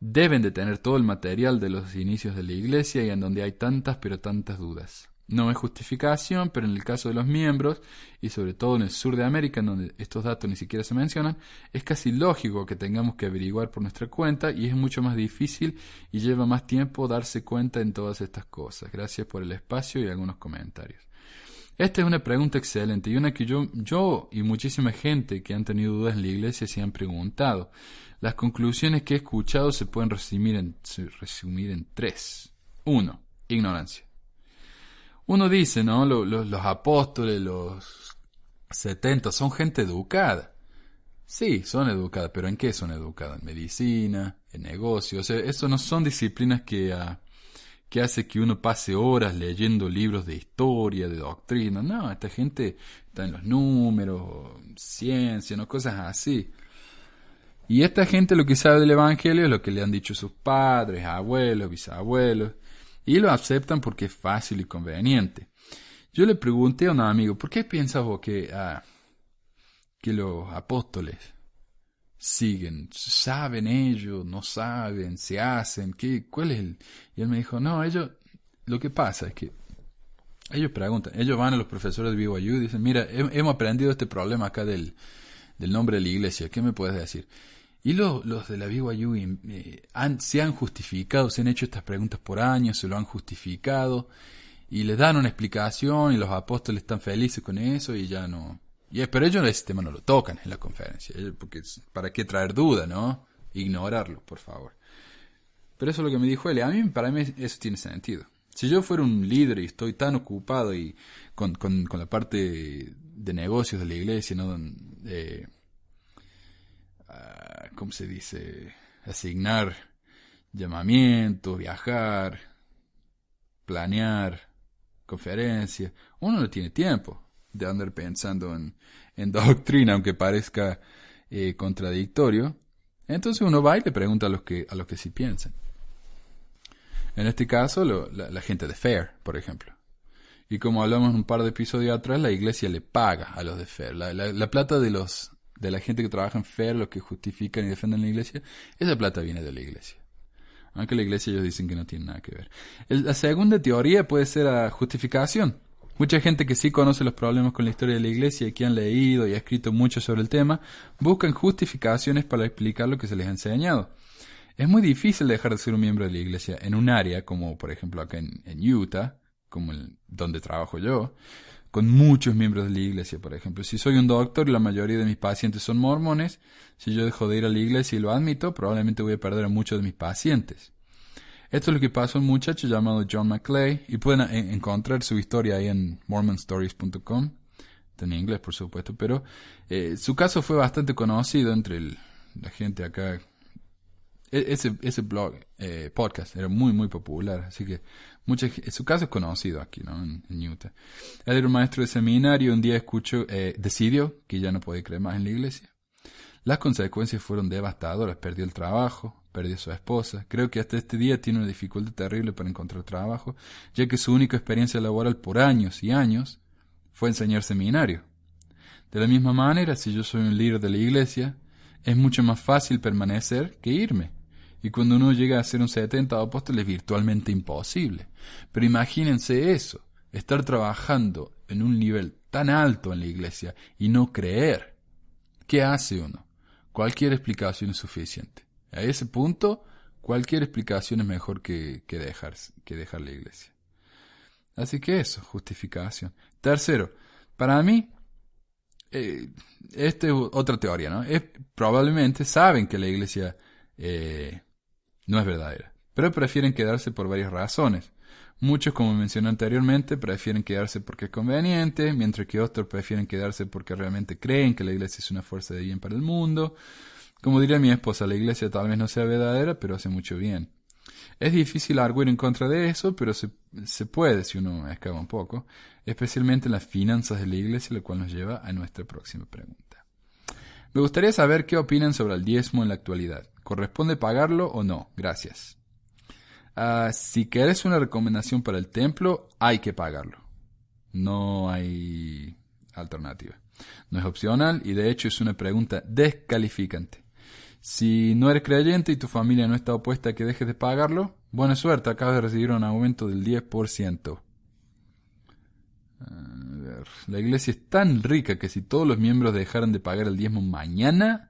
deben de tener todo el material de los inicios de la iglesia y en donde hay tantas pero tantas dudas. No es justificación, pero en el caso de los miembros, y sobre todo en el sur de América, en donde estos datos ni siquiera se mencionan, es casi lógico que tengamos que averiguar por nuestra cuenta y es mucho más difícil y lleva más tiempo darse cuenta en todas estas cosas. Gracias por el espacio y algunos comentarios. Esta es una pregunta excelente y una que yo, yo y muchísima gente que han tenido dudas en la iglesia se han preguntado. Las conclusiones que he escuchado se pueden resumir en, tres. Uno, ignorancia. Uno dice, ¿no? Los, apóstoles, los 70, son gente educada. Sí, son educadas, pero ¿en qué son educadas? En medicina, en negocios. O sea, eso no son disciplinas que, uh, que hace que uno pase horas leyendo libros de historia, de doctrina. No, esta gente está en los números, ciencia, ¿no? Cosas así. Y esta gente lo que sabe del Evangelio es lo que le han dicho sus padres, abuelos, bisabuelos y lo aceptan porque es fácil y conveniente. Yo le pregunté a un amigo, ¿por qué piensas vos que, ah, que los apóstoles siguen? ¿Saben ellos? ¿No saben? ¿Se hacen? ¿Qué, ¿Cuál es el...? Y él me dijo, no, ellos... Lo que pasa es que ellos preguntan, ellos van a los profesores de BYU y dicen, mira, hemos aprendido este problema acá del, del nombre de la iglesia, ¿qué me puedes decir? Y los, los de la BYU eh, han, se han justificado, se han hecho estas preguntas por años, se lo han justificado y les dan una explicación y los apóstoles están felices con eso y ya no. Y, pero ellos ese tema no lo tocan en la conferencia, porque para qué traer duda, ¿no? Ignorarlo, por favor. Pero eso es lo que me dijo él. A mí, para mí, eso tiene sentido. Si yo fuera un líder y estoy tan ocupado y con, con, con la parte de negocios de la iglesia, ¿no? Eh, ¿cómo se dice? Asignar llamamientos, viajar, planear conferencias. Uno no tiene tiempo de andar pensando en, en doctrina, aunque parezca eh, contradictorio. Entonces uno va y le pregunta a los que, a los que sí piensan. En este caso, la, gente de FAIR, por ejemplo. Y como hablamos un par de episodios atrás, la iglesia le paga a los de FAIR. la plata de los de la gente que trabaja en FER, los que justifican y defienden la iglesia, esa plata viene de la iglesia. Aunque la iglesia ellos dicen que no tiene nada que ver. la segunda teoría puede ser la justificación. Mucha gente que sí conoce los problemas con la historia de la iglesia y que han leído y ha escrito mucho sobre el tema, buscan justificaciones para explicar lo que se les ha enseñado. Es muy difícil dejar de ser un miembro de la iglesia en un área como por ejemplo acá en, Utah, como donde trabajo yo, con muchos miembros de la iglesia, por ejemplo. Si soy un doctor y la mayoría de mis pacientes son mormones, si yo dejo de ir a la iglesia y lo admito, probablemente voy a perder a muchos de mis pacientes. Esto es lo que pasó a un muchacho llamado John McClay y pueden encontrar su historia ahí en mormonstories.com, en inglés por supuesto, pero eh, su caso fue bastante conocido entre la gente acá e-, ese, blog, eh, podcast, era muy, muy popular, así que su caso es conocido aquí, ¿no? En, Utah. Él era un maestro de seminario, un día escuchó, eh, decidió que ya no podía creer más en la iglesia. Las consecuencias fueron devastadoras, perdió el trabajo, perdió a su esposa. Creo que hasta este día tiene una dificultad terrible para encontrar trabajo, ya que su única experiencia laboral por años y años fue enseñar seminario. De la misma manera, si yo soy un líder de la iglesia, es mucho más fácil permanecer que irme. Y cuando uno llega a ser un 70 apóstol es virtualmente imposible. Pero imagínense eso, estar trabajando en un nivel tan alto en la iglesia y no creer. ¿Qué hace uno? Cualquier explicación es suficiente. A ese punto, cualquier explicación es mejor que, que, dejar, que dejar la iglesia. Así que eso, justificación. Tercero, para mí, eh, esta es otra teoría, ¿no? Es, probablemente saben que la iglesia eh, no es verdadera, pero prefieren quedarse por varias razones. Muchos, como mencioné anteriormente, prefieren quedarse porque es conveniente, mientras que otros prefieren quedarse porque realmente creen que la iglesia es una fuerza de bien para el mundo. Como diría mi esposa, la iglesia tal vez no sea verdadera, pero hace mucho bien. Es difícil arguir en contra de eso, pero se, puede si uno escapa un poco, especialmente en las finanzas de la iglesia, lo cual nos lleva a nuestra próxima pregunta. Me gustaría saber qué opinan sobre el diezmo en la actualidad. ¿Corresponde pagarlo o no? Gracias. Ah, si querés una recomendación para el templo, hay que pagarlo. No hay alternativa. No es opcional y de hecho es una pregunta descalificante. Si no eres creyente y tu familia no está opuesta a que dejes de pagarlo, buena suerte, acabas de recibir un aumento del 10%. La iglesia es tan rica que si todos los miembros dejaran de pagar el diezmo mañana,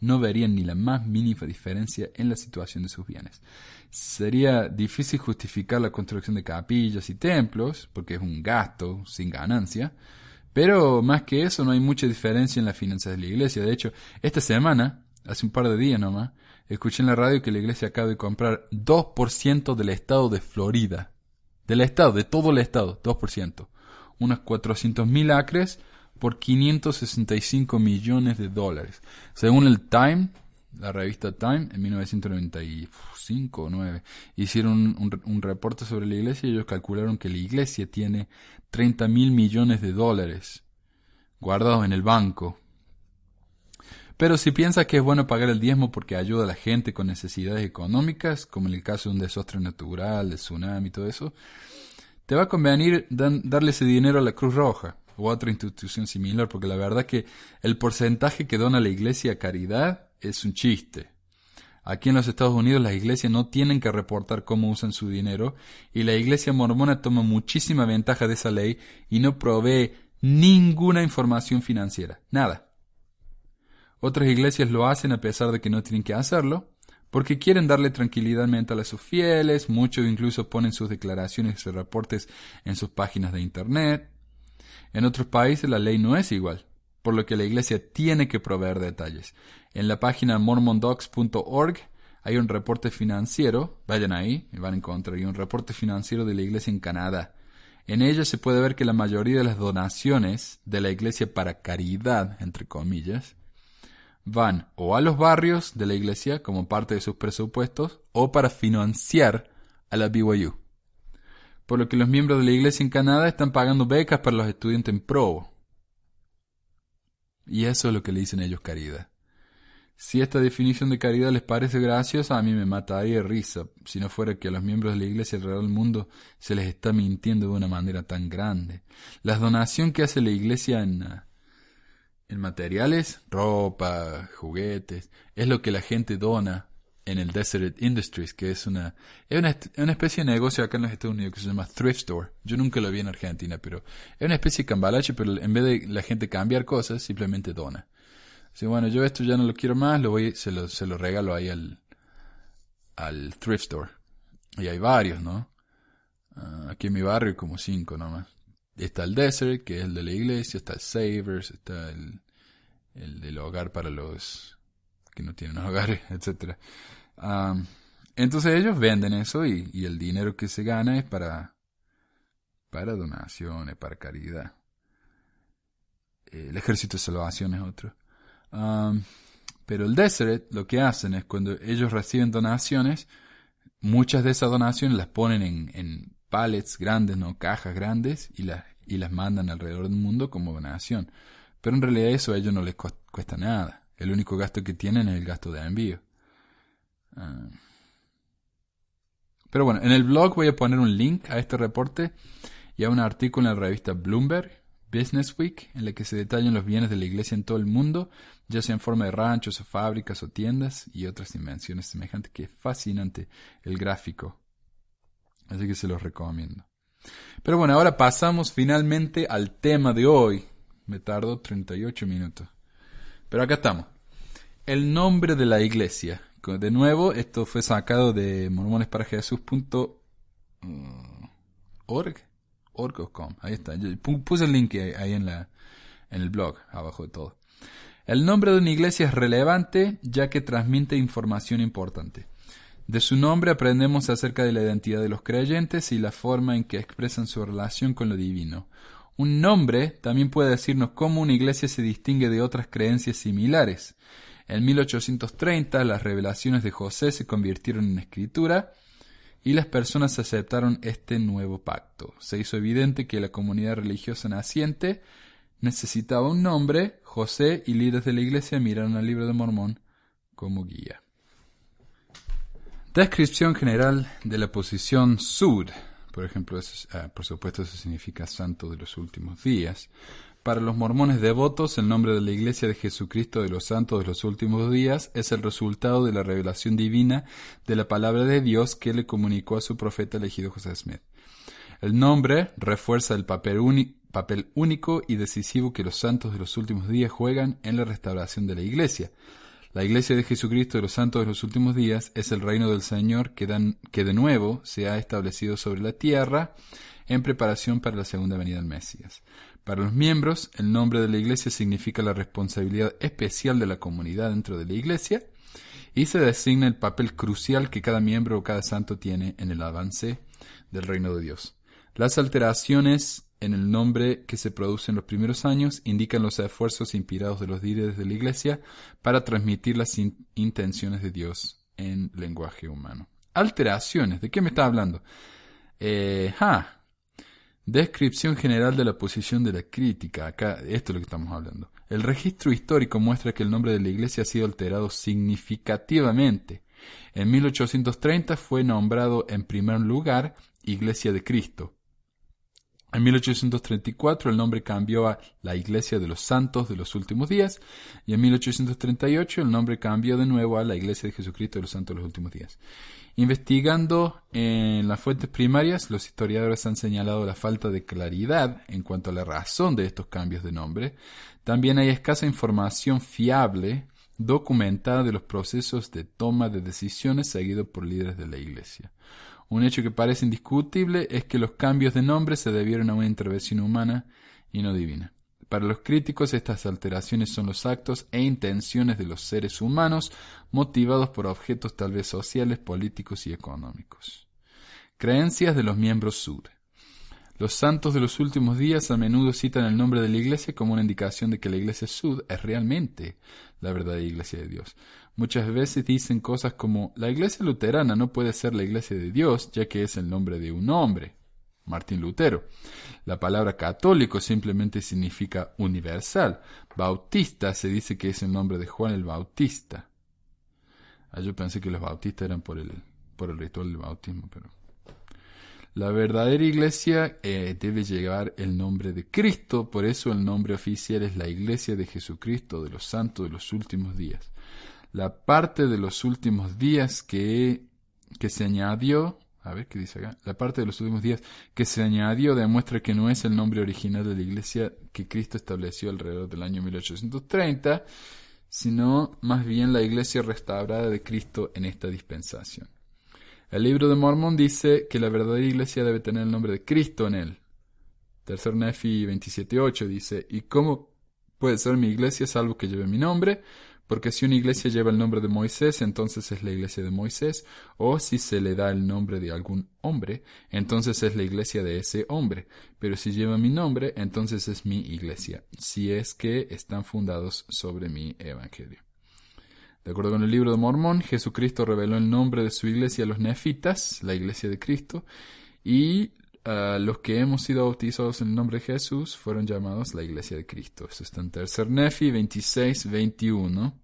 no verían ni la más mínima diferencia en la situación de sus bienes. Sería difícil justificar la construcción de capillas y templos, porque es un gasto sin ganancia, pero más que eso no hay mucha diferencia en las finanzas de la iglesia. De hecho, esta semana, hace un par de días nomás, escuché en la radio que la iglesia acaba de comprar 2% del estado de Florida. Del estado, de todo el estado, 2%. Unos 400.000 acres por 565 millones de dólares. Según el Time, la revista Time, en 1995 o 9, hicieron un, reporte sobre la iglesia y ellos calcularon que la iglesia tiene 30 mil millones de dólares guardados en el banco. Pero si piensas que es bueno pagar el diezmo porque ayuda a la gente con necesidades económicas, como en el caso de un desastre natural, de tsunami y todo eso, te va a convenir darle ese dinero a la Cruz Roja o a otra institución similar, porque la verdad que el porcentaje que dona la iglesia a caridad es un chiste. Aquí en los Estados Unidos las iglesias no tienen que reportar cómo usan su dinero y la iglesia mormona toma muchísima ventaja de esa ley y no provee ninguna información financiera, nada. Otras iglesias lo hacen a pesar de que no tienen que hacerlo, porque quieren darle tranquilidad mental a sus fieles, muchos incluso ponen sus declaraciones y reportes en sus páginas de internet. En otros países la ley no es igual, por lo que la iglesia tiene que proveer detalles. En la página mormondocs.org hay un reporte financiero, vayan ahí y van a encontrar un reporte financiero de la iglesia en Canadá. En ella se puede ver que la mayoría de las donaciones de la iglesia para caridad, entre comillas, van o a los barrios de la iglesia como parte de sus presupuestos o para financiar a la BYU. Por lo que los miembros de la iglesia en Canadá están pagando becas para los estudiantes en Provo. Y eso es lo que le dicen ellos caridad. Si esta definición de caridad les parece graciosa, a mí me mataría de risa, si no fuera que a los miembros de la iglesia alrededor del mundo se les está mintiendo de una manera tan grande. La donación que hace la iglesia en, en materiales, ropa, juguetes, es lo que la gente dona en el Desert Industries, que es una, es una, especie de negocio acá en los Estados Unidos que se llama Thrift Store. Yo nunca lo vi en Argentina, pero es una especie de cambalache, pero en vez de la gente cambiar cosas, simplemente dona. Así, bueno, yo esto ya no lo quiero más, lo voy, se lo, se lo regalo ahí al, al Thrift Store. Y hay varios, ¿no? Ah, aquí en mi barrio hay como cinco nomás. Está el Desert, que es el de la iglesia, está el Savers, está el, el del hogar para los que no tienen hogares, etc. entonces ellos venden eso y, y, el dinero que se gana es para, para donaciones, para caridad. El ejército de salvación es otro. pero el Desert lo que hacen es cuando ellos reciben donaciones, muchas de esas donaciones las ponen en, en pallets grandes, no cajas grandes, y las, y las mandan alrededor del mundo como donación. Pero en realidad eso a ellos no les cuesta nada. El único gasto que tienen es el gasto de envío. Ah. Pero bueno, en el blog voy a poner un link a este reporte y a un artículo en la revista Bloomberg Business Week en la que se detallan los bienes de la iglesia en todo el mundo, ya sea en forma de ranchos o fábricas o tiendas y otras dimensiones semejantes, que fascinante el gráfico Así que se los recomiendo. Pero bueno, ahora pasamos finalmente al tema de hoy. Me tardó 38 minutos. Pero acá estamos. El nombre de la iglesia. De nuevo, esto fue sacado de mormonesparajesus.org. Org.com. Ahí está. Puse el link ahí en, la, en el blog, abajo de todo. El nombre de una iglesia es relevante ya que transmite información importante. De su nombre aprendemos acerca de la identidad de los creyentes y la forma en que expresan su relación con lo divino. Un nombre también puede decirnos cómo una iglesia se distingue de otras creencias similares. En 1830 las revelaciones de José se convirtieron en escritura y las personas aceptaron este nuevo pacto. Se hizo evidente que la comunidad religiosa naciente necesitaba un nombre, José y líderes de la iglesia miraron al libro de Mormón como guía. Descripción general de la posición sud. Por ejemplo, ah, por supuesto eso significa santo de los últimos días. Para los mormones devotos, el nombre de la Iglesia de Jesucristo de los Santos de los Últimos Días es el resultado de la revelación divina de la palabra de Dios que le comunicó a su profeta elegido José Smith. El nombre refuerza el papel único y decisivo que los santos de los últimos días juegan en la restauración de la Iglesia. La Iglesia de Jesucristo de los santos de los últimos días es el reino del Señor que, dan- que de nuevo se ha establecido sobre la tierra en preparación para la segunda venida del Mesías. Para los miembros, el nombre de la Iglesia significa la responsabilidad especial de la comunidad dentro de la Iglesia y se designa el papel crucial que cada miembro o cada santo tiene en el avance del reino de Dios. Las alteraciones en el nombre que se producen en los primeros años indican los esfuerzos inspirados de los líderes de la Iglesia para transmitir las in- intenciones de Dios en lenguaje humano. Alteraciones, ¿de qué me está hablando? Eh, ah, Descripción general de la posición de la crítica. Acá, esto es lo que estamos hablando. El registro histórico muestra que el nombre de la iglesia ha sido alterado significativamente. En 1830 fue nombrado en primer lugar Iglesia de Cristo. En 1834 el nombre cambió a la Iglesia de los Santos de los Últimos Días y en 1838 el nombre cambió de nuevo a la Iglesia de Jesucristo de los Santos de los Últimos Días. Investigando en las fuentes primarias, los historiadores han señalado la falta de claridad en cuanto a la razón de estos cambios de nombre. También hay escasa información fiable documentada de los procesos de toma de decisiones seguidos por líderes de la Iglesia. Un hecho que parece indiscutible es que los cambios de nombre se debieron a una intervención humana y no divina. Para los críticos, estas alteraciones son los actos e intenciones de los seres humanos motivados por objetos tal vez sociales, políticos y económicos. Creencias de los miembros sud. Los santos de los últimos días a menudo citan el nombre de la iglesia como una indicación de que la iglesia sud es realmente la verdadera iglesia de Dios. Muchas veces dicen cosas como la iglesia luterana no puede ser la iglesia de Dios ya que es el nombre de un hombre, Martín Lutero. La palabra católico simplemente significa universal. Bautista se dice que es el nombre de Juan el Bautista. Ah, yo pensé que los bautistas eran por el, por el ritual del bautismo, pero... La verdadera iglesia eh, debe llevar el nombre de Cristo, por eso el nombre oficial es la iglesia de Jesucristo de los santos de los últimos días. La parte de los últimos días que, que se añadió, a ver qué dice acá, la parte de los últimos días que se añadió demuestra que no es el nombre original de la iglesia que Cristo estableció alrededor del año 1830, sino más bien la iglesia restaurada de Cristo en esta dispensación. El libro de Mormón dice que la verdadera iglesia debe tener el nombre de Cristo en él. Tercer Nefi 27.8 dice, ¿y cómo puede ser mi iglesia salvo que lleve mi nombre? Porque si una iglesia lleva el nombre de Moisés, entonces es la iglesia de Moisés, o si se le da el nombre de algún hombre, entonces es la iglesia de ese hombre. Pero si lleva mi nombre, entonces es mi iglesia, si es que están fundados sobre mi evangelio. De acuerdo con el libro de Mormón, Jesucristo reveló el nombre de su iglesia a los nefitas, la iglesia de Cristo, y uh, los que hemos sido bautizados en el nombre de Jesús fueron llamados la iglesia de Cristo. Eso está en tercer Nefi 26, 21.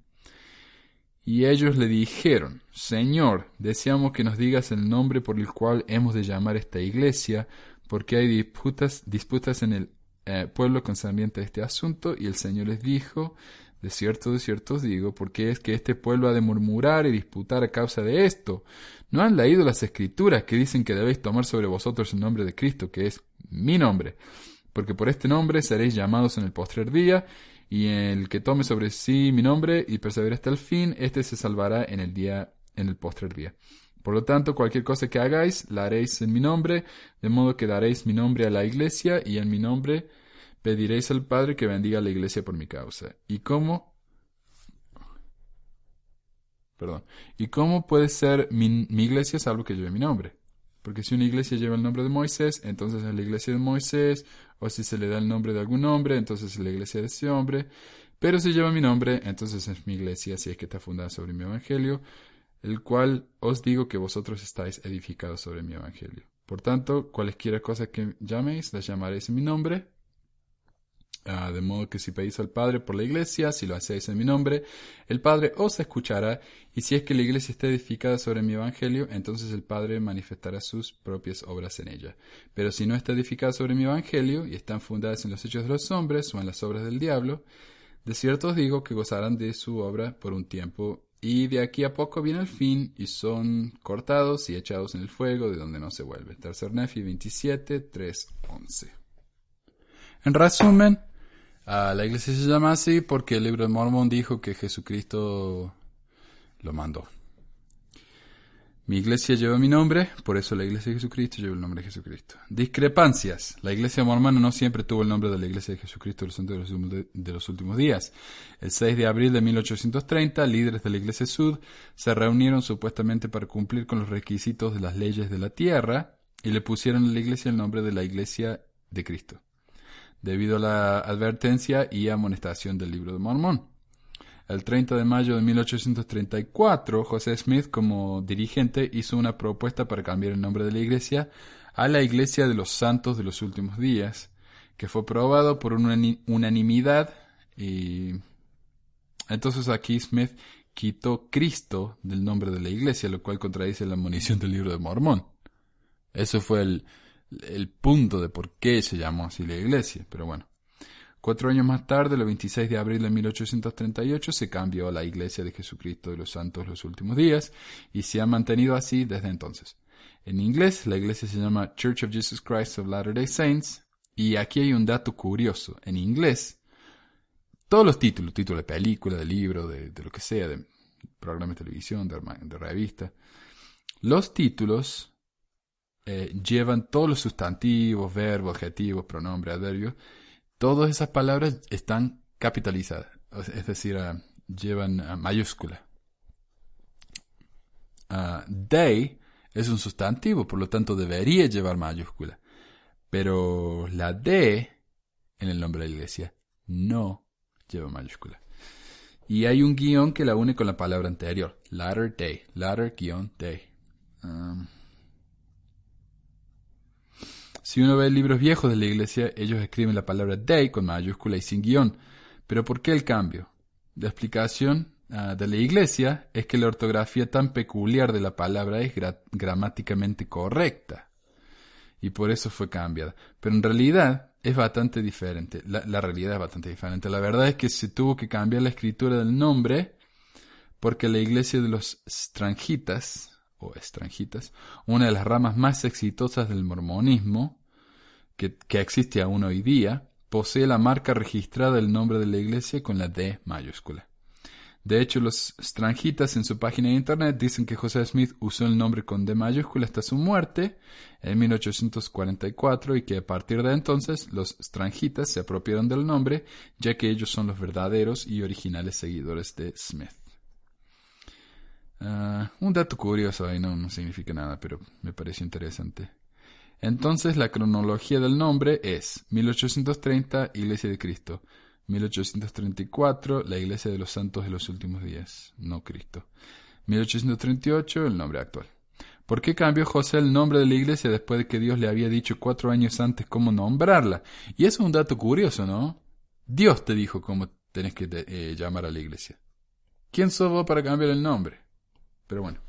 Y ellos le dijeron, Señor, deseamos que nos digas el nombre por el cual hemos de llamar esta iglesia, porque hay disputas, disputas en el eh, pueblo concerniente a este asunto. Y el Señor les dijo, de cierto, de cierto os digo, porque es que este pueblo ha de murmurar y disputar a causa de esto. ¿No han leído las escrituras que dicen que debéis tomar sobre vosotros el nombre de Cristo, que es mi nombre? Porque por este nombre seréis llamados en el postrer día, y el que tome sobre sí mi nombre y persevere hasta el fin, éste se salvará en el día, en el postrer día. Por lo tanto, cualquier cosa que hagáis, la haréis en mi nombre, de modo que daréis mi nombre a la iglesia, y en mi nombre pediréis al Padre que bendiga a la iglesia por mi causa. ¿Y cómo? Perdón. ¿Y cómo puede ser mi, iglesia salvo que lleve mi nombre? Porque si una iglesia lleva el nombre de Moisés, entonces es la iglesia de Moisés, o si se le da el nombre de algún hombre, entonces es la iglesia de ese hombre. Pero si lleva mi nombre, entonces es mi iglesia, si es que está fundada sobre mi evangelio, el cual os digo que vosotros estáis edificados sobre mi evangelio. Por tanto, cualesquiera cosa que llaméis, las llamaréis en mi nombre, Ah, de modo que si pedís al Padre por la iglesia, si lo hacéis en mi nombre, el Padre os escuchará, y si es que la iglesia está edificada sobre mi evangelio, entonces el Padre manifestará sus propias obras en ella. Pero si no está edificada sobre mi evangelio, y están fundadas en los hechos de los hombres o en las obras del diablo, de cierto os digo que gozarán de su obra por un tiempo, y de aquí a poco viene el fin, y son cortados y echados en el fuego, de donde no se vuelve. Tercer Nefi 27, 3, 11. En resumen, La iglesia se llama así porque el libro de Mormón dijo que Jesucristo lo mandó. Mi iglesia lleva mi nombre, por eso la iglesia de Jesucristo lleva el nombre de Jesucristo. Discrepancias. La iglesia mormona no siempre tuvo el nombre de la iglesia de Jesucristo de los últimos días. El 6 de abril de 1830, líderes de la iglesia sud se reunieron supuestamente para cumplir con los requisitos de las leyes de la tierra y le pusieron a la iglesia el nombre de la iglesia de Cristo debido a la advertencia y amonestación del libro de Mormón. El 30 de mayo de 1834, José Smith, como dirigente, hizo una propuesta para cambiar el nombre de la iglesia a la Iglesia de los Santos de los Últimos Días, que fue aprobado por una unanimidad y entonces aquí Smith quitó Cristo del nombre de la iglesia, lo cual contradice la munición del libro de Mormón. Eso fue el, el punto de por qué se llamó así la iglesia, pero bueno. Cuatro años más tarde, el 26 de abril de 1838, se cambió a la Iglesia de Jesucristo de los Santos los Últimos Días y se ha mantenido así desde entonces. En inglés, la iglesia se llama Church of Jesus Christ of Latter-day Saints y aquí hay un dato curioso. En inglés, todos los títulos, títulos de película, de libro, de, lo que sea, de programa de televisión, de revista, los títulos eh, llevan todos los sustantivos, verbos, adjetivos, pronombres, adverbios, todas esas palabras están capitalizadas, es decir, ah, llevan ah, mayúscula. Uh, es un sustantivo, por lo tanto debería llevar mayúscula. Pero la D en el nombre de la iglesia no lleva mayúscula. Y hay un guion que la une con la palabra anterior. Latter day. Latter guion day. Um, si uno ve libros viejos de la iglesia, ellos escriben la palabra day con mayúscula y sin guion. Pero ¿por qué el cambio? La explicación ah, de la iglesia es que la ortografía tan peculiar de la palabra es gramáticamente correcta. Y por eso fue cambiada. Pero en realidad es bastante diferente. La, la realidad es bastante diferente. La verdad es que se tuvo que cambiar la escritura del nombre porque la iglesia de los Strangitas, o Estrangitas, una de las ramas más exitosas del mormonismo, que, existe aún hoy día, posee la marca registrada del nombre de la iglesia con la D mayúscula. De hecho, los strangitas en su página de internet dicen que José Smith usó el nombre con D mayúscula hasta su muerte en 1844 y que a partir de entonces los strangitas se apropiaron del nombre ya que ellos son los verdaderos y originales seguidores de Smith. Ah, un dato curioso ahí no, no significa nada, pero me pareció interesante. Entonces la cronología del nombre es 1830 Iglesia de Cristo, 1834 la Iglesia de los Santos de los Últimos Días, no Cristo, 1838 el nombre actual. ¿Por qué cambió José el nombre de la iglesia después de que Dios le había dicho cuatro años antes cómo nombrarla? Y eso es un dato curioso, ¿no? Dios te dijo cómo tenés que eh, llamar a la iglesia. ¿Quién sos vos para cambiar el nombre? Pero bueno.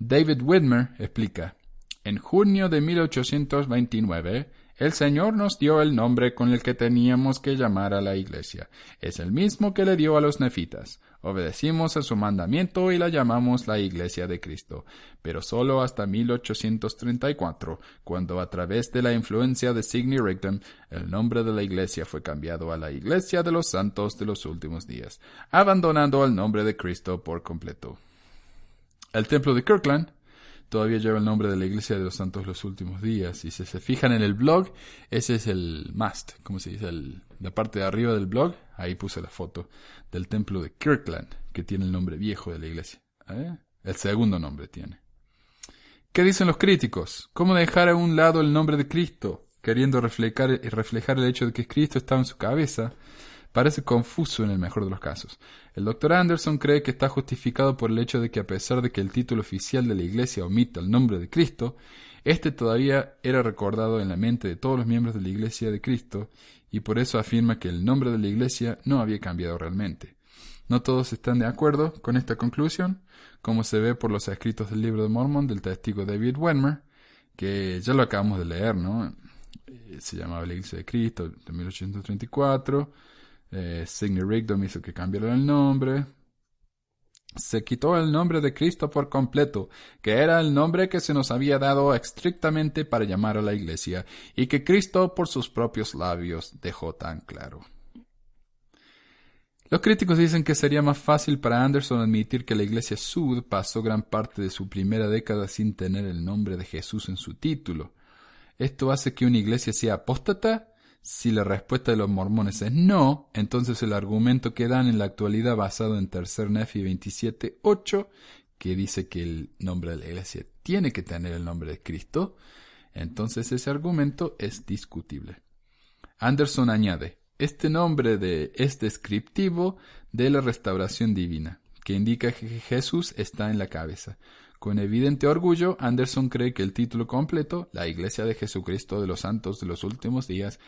David Whitmer explica, en junio de 1829, el Señor nos dio el nombre con el que teníamos que llamar a la iglesia. Es el mismo que le dio a los nefitas. Obedecimos a su mandamiento y la llamamos la Iglesia de Cristo, pero solo hasta 1834, cuando a través de la influencia de Sidney Rigdon, el nombre de la Iglesia fue cambiado a la Iglesia de los Santos de los Últimos Días, abandonando el nombre de Cristo por completo. El templo de Kirkland todavía lleva el nombre de la Iglesia de los Santos los Últimos Días. Y si se fijan en el blog, ese es el mast, como se dice, la parte de arriba del blog. Ahí puse la foto del templo de Kirkland, que tiene el nombre viejo de la iglesia. ¿Eh? El segundo nombre tiene. ¿Qué dicen los críticos? ¿Cómo dejar a un lado el nombre de Cristo, queriendo reflejar, reflejar el hecho de que Cristo estaba en su cabeza? Parece confuso en el mejor de los casos. El Dr. Anderson cree que está justificado por el hecho de que a pesar de que el título oficial de la Iglesia omita el nombre de Cristo, este todavía era recordado en la mente de todos los miembros de la Iglesia de Cristo y por eso afirma que el nombre de la Iglesia no había cambiado realmente. No todos están de acuerdo con esta conclusión, como se ve por los escritos del libro de Mormon del testigo David Wenmer, que ya lo acabamos de leer, ¿no? Eh, se llamaba la Iglesia de Cristo de 1834. Eh, Sidney Rigdon hizo que cambiara el nombre. Se quitó el nombre de Cristo por completo, que era el nombre que se nos había dado estrictamente para llamar a la Iglesia, y que Cristo por sus propios labios dejó tan claro. Los críticos dicen que sería más fácil para Anderson admitir que la Iglesia Sud pasó gran parte de su primera década sin tener el nombre de Jesús en su título. ¿Esto hace que una iglesia sea apóstata? Si la respuesta de los mormones es no, entonces el argumento que dan en la actualidad basado en Tercer Nefi 27.8, que dice que el nombre de la iglesia tiene que tener el nombre de Cristo, entonces ese argumento es discutible. Anderson añade, este nombre de, es descriptivo de la restauración divina, que indica que Jesús está en la cabeza. Con evidente orgullo, Anderson cree que el título completo, La Iglesia de Jesucristo de los Santos de los Últimos Días,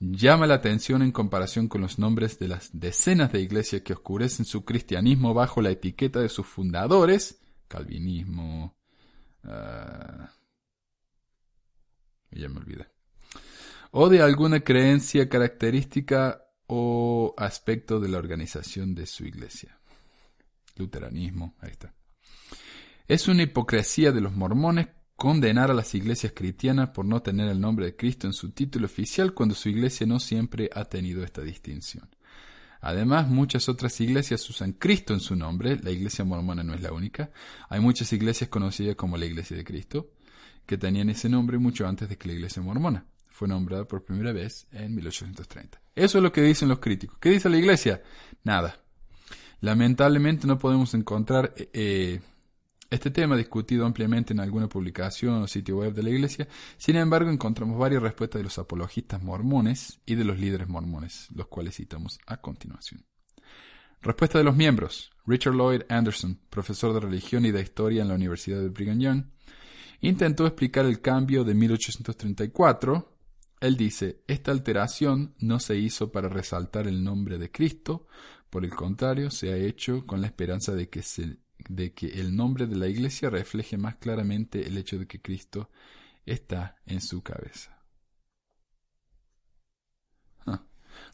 llama la atención en comparación con los nombres de las decenas de iglesias que oscurecen su cristianismo bajo la etiqueta de sus fundadores, calvinismo, uh, ya me olvidé, o de alguna creencia característica o aspecto de la organización de su iglesia. Luteranismo, ahí está. Es una hipocresía de los mormones condenar a las iglesias cristianas por no tener el nombre de Cristo en su título oficial cuando su iglesia no siempre ha tenido esta distinción. Además, muchas otras iglesias usan Cristo en su nombre, la iglesia mormona no es la única. Hay muchas iglesias conocidas como la iglesia de Cristo, que tenían ese nombre mucho antes de que la iglesia mormona fue nombrada por primera vez en 1830. Eso es lo que dicen los críticos. ¿Qué dice la iglesia? Nada. Lamentablemente no podemos encontrar eh, eh, este tema discutido ampliamente en alguna publicación o sitio web de la iglesia. Sin embargo, encontramos varias respuestas de los apologistas mormones y de los líderes mormones, los cuales citamos a continuación. Respuesta de los miembros. Richard Lloyd Anderson, profesor de religión y de historia en la Universidad de Brigham Young, intentó explicar el cambio de 1834 él dice, esta alteración no se hizo para resaltar el nombre de Cristo, por el contrario, se ha hecho con la esperanza de que, de que el nombre de la iglesia refleje más claramente el hecho de que Cristo está en su cabeza.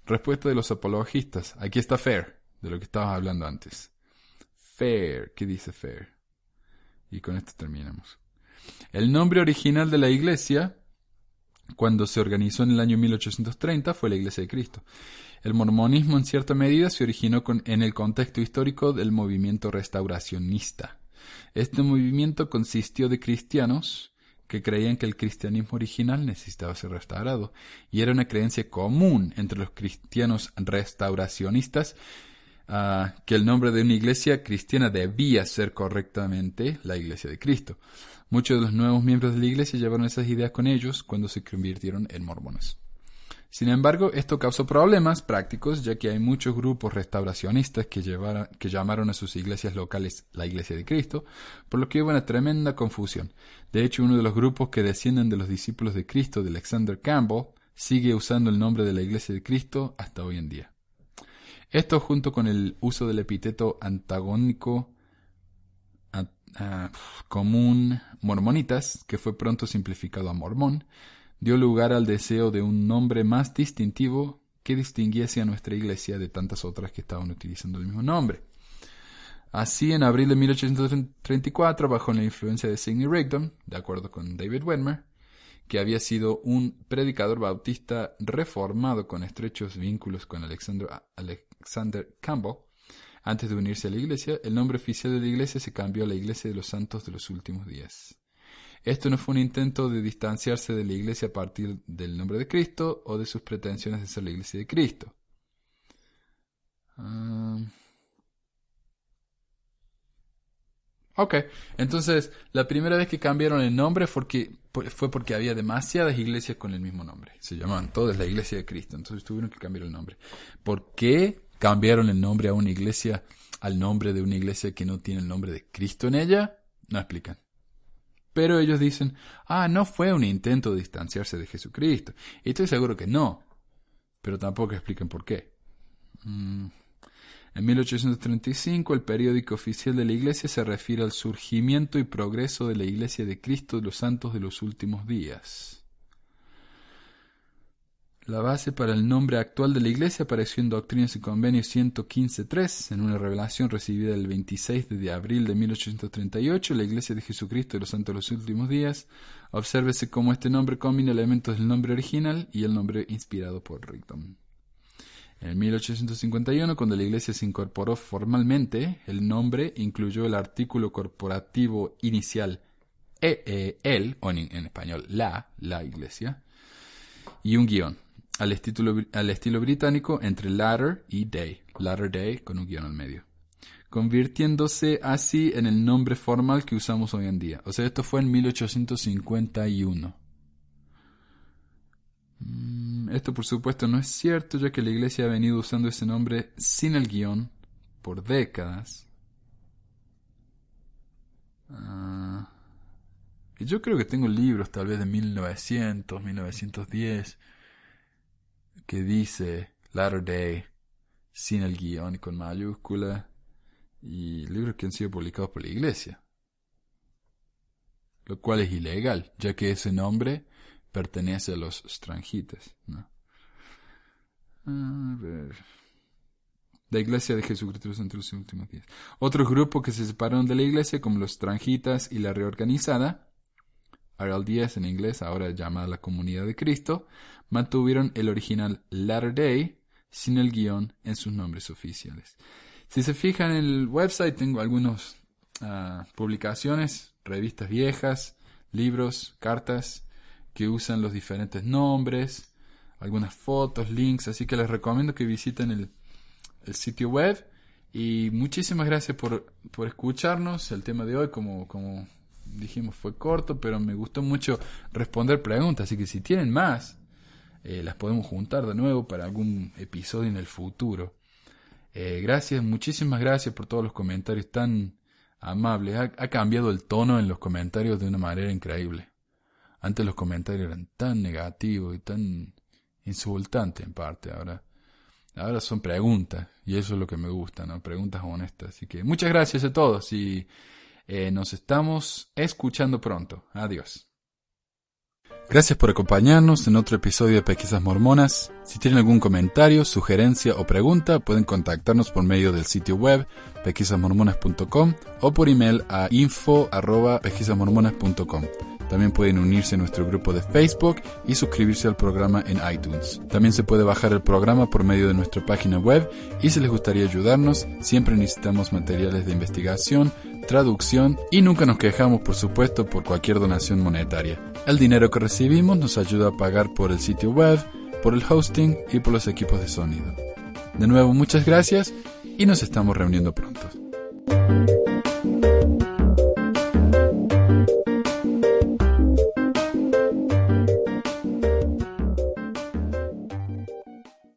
Respuesta de los apologistas. Aquí está Fair, de lo que estabas hablando antes. Fair, ¿qué dice Fair? Y con esto terminamos. El nombre original de la iglesia cuando se organizó en el año 1830 fue la Iglesia de Cristo. El mormonismo en cierta medida se originó en el contexto histórico del movimiento restauracionista. Este movimiento consistió de cristianos que creían que el cristianismo original necesitaba ser restaurado, y era una creencia común entre los cristianos restauracionistas que el nombre de una iglesia cristiana debía ser correctamente la Iglesia de Cristo. Muchos de los nuevos miembros de la iglesia llevaron esas ideas con ellos cuando se convirtieron en mormones. Sin embargo, esto causó problemas prácticos, ya que hay muchos grupos restauracionistas que, que llamaron a sus iglesias locales la Iglesia de Cristo, por lo que hubo una tremenda confusión. De hecho, uno de los grupos que descienden de los discípulos de Cristo, de Alexander Campbell, sigue usando el nombre de la Iglesia de Cristo hasta hoy en día. Esto junto con el uso del epíteto antagónico común mormonitas, que fue pronto simplificado a mormón, dio lugar al deseo de un nombre más distintivo que distinguiese a nuestra iglesia de tantas otras que estaban utilizando el mismo nombre. Así, en abril de 1834, bajo la influencia de Sidney Rigdon, de acuerdo con David Wenmer, que había sido un predicador bautista reformado con estrechos vínculos con Alexander, Alexander Campbell, antes de unirse a la iglesia, el nombre oficial de la iglesia se cambió a la Iglesia de los Santos de los Últimos Días. Esto no fue un intento de distanciarse de la iglesia a partir del nombre de Cristo o de sus pretensiones de ser la iglesia de Cristo. Ah. Ok, entonces la primera vez que cambiaron el nombre fue porque, fue porque había demasiadas iglesias con el mismo nombre. Se llamaban todas la iglesia de Cristo, entonces tuvieron que cambiar el nombre. ¿Por qué cambiaron el nombre a una iglesia, al nombre de una iglesia que no tiene el nombre de Cristo en ella? No explican. Pero ellos dicen, ah, no fue un intento de distanciarse de Jesucristo. Y estoy seguro que no. Pero tampoco explican por qué. Mm. En 1835, el periódico oficial de la Iglesia se refiere al surgimiento y progreso de la Iglesia de Cristo de los Santos de los últimos días. La base para el nombre actual de la Iglesia apareció en Doctrinas y Convenios 115.3, en una revelación recibida el 26 de abril de 1838, la Iglesia de Jesucristo de los Santos de los Últimos Días. Obsérvese cómo este nombre combina elementos del nombre original y el nombre inspirado por Rigdon. En 1851, cuando la iglesia se incorporó formalmente, el nombre incluyó el artículo corporativo inicial e, e o en, español la, la iglesia, y un guion, al estilo, al estilo británico entre latter y day, latter day con un guion al medio, convirtiéndose así en el nombre formal que usamos hoy en día. O sea, esto fue en 1851. Mm, esto por supuesto no es cierto, ya que la iglesia ha venido usando ese nombre sin el guion por décadas. Ah, y yo creo que tengo libros tal vez de 1900, 1910, que dice Latter Day sin el guion con mayúscula, y libros que han sido publicados por la iglesia. Lo cual es ilegal, ya que ese nombre pertenece a los strangitas. ¿no? A ver. La iglesia de Jesucristo entre los últimos días. Otro grupo que se separaron de la iglesia, como los strangitas y la reorganizada, RLDS en inglés, ahora llamada la Comunidad de Cristo, mantuvieron el original Latter Day sin el guion en sus nombres oficiales. Si se fijan en el website, tengo algunas ah, publicaciones, revistas viejas, libros, cartas que usan los diferentes nombres, algunas fotos, links, así que les recomiendo que visiten el, sitio web. Y muchísimas gracias por, por, escucharnos. El tema de hoy, como, como dijimos, fue corto, pero me gustó mucho responder preguntas. Así que si tienen más, eh, las podemos juntar de nuevo para algún episodio en el futuro. Eh, gracias, muchísimas gracias por todos los comentarios tan amables. ha cambiado el tono en los comentarios de una manera increíble. Antes los comentarios eran tan negativos y tan insultantes en parte. Ahora, ahora son preguntas y eso es lo que me gusta, ¿no? Preguntas honestas. Así que muchas gracias a todos y eh, nos estamos escuchando pronto. Adiós. Gracias por acompañarnos en otro episodio de Pesquisas Mormonas. Si tienen algún comentario, sugerencia o pregunta, pueden contactarnos por medio del sitio web pesquisasmormonas.com o por email a info.pesquisasmormonas.com. También pueden unirse a nuestro grupo de Facebook y suscribirse al programa en iTunes. También se puede bajar el programa por medio de nuestra página web y si les gustaría ayudarnos, siempre necesitamos materiales de investigación, traducción y nunca nos quejamos, por supuesto, por cualquier donación monetaria. El dinero que recibimos nos ayuda a pagar por el sitio web, por el hosting y por los equipos de sonido. De nuevo, muchas gracias y nos estamos reuniendo pronto.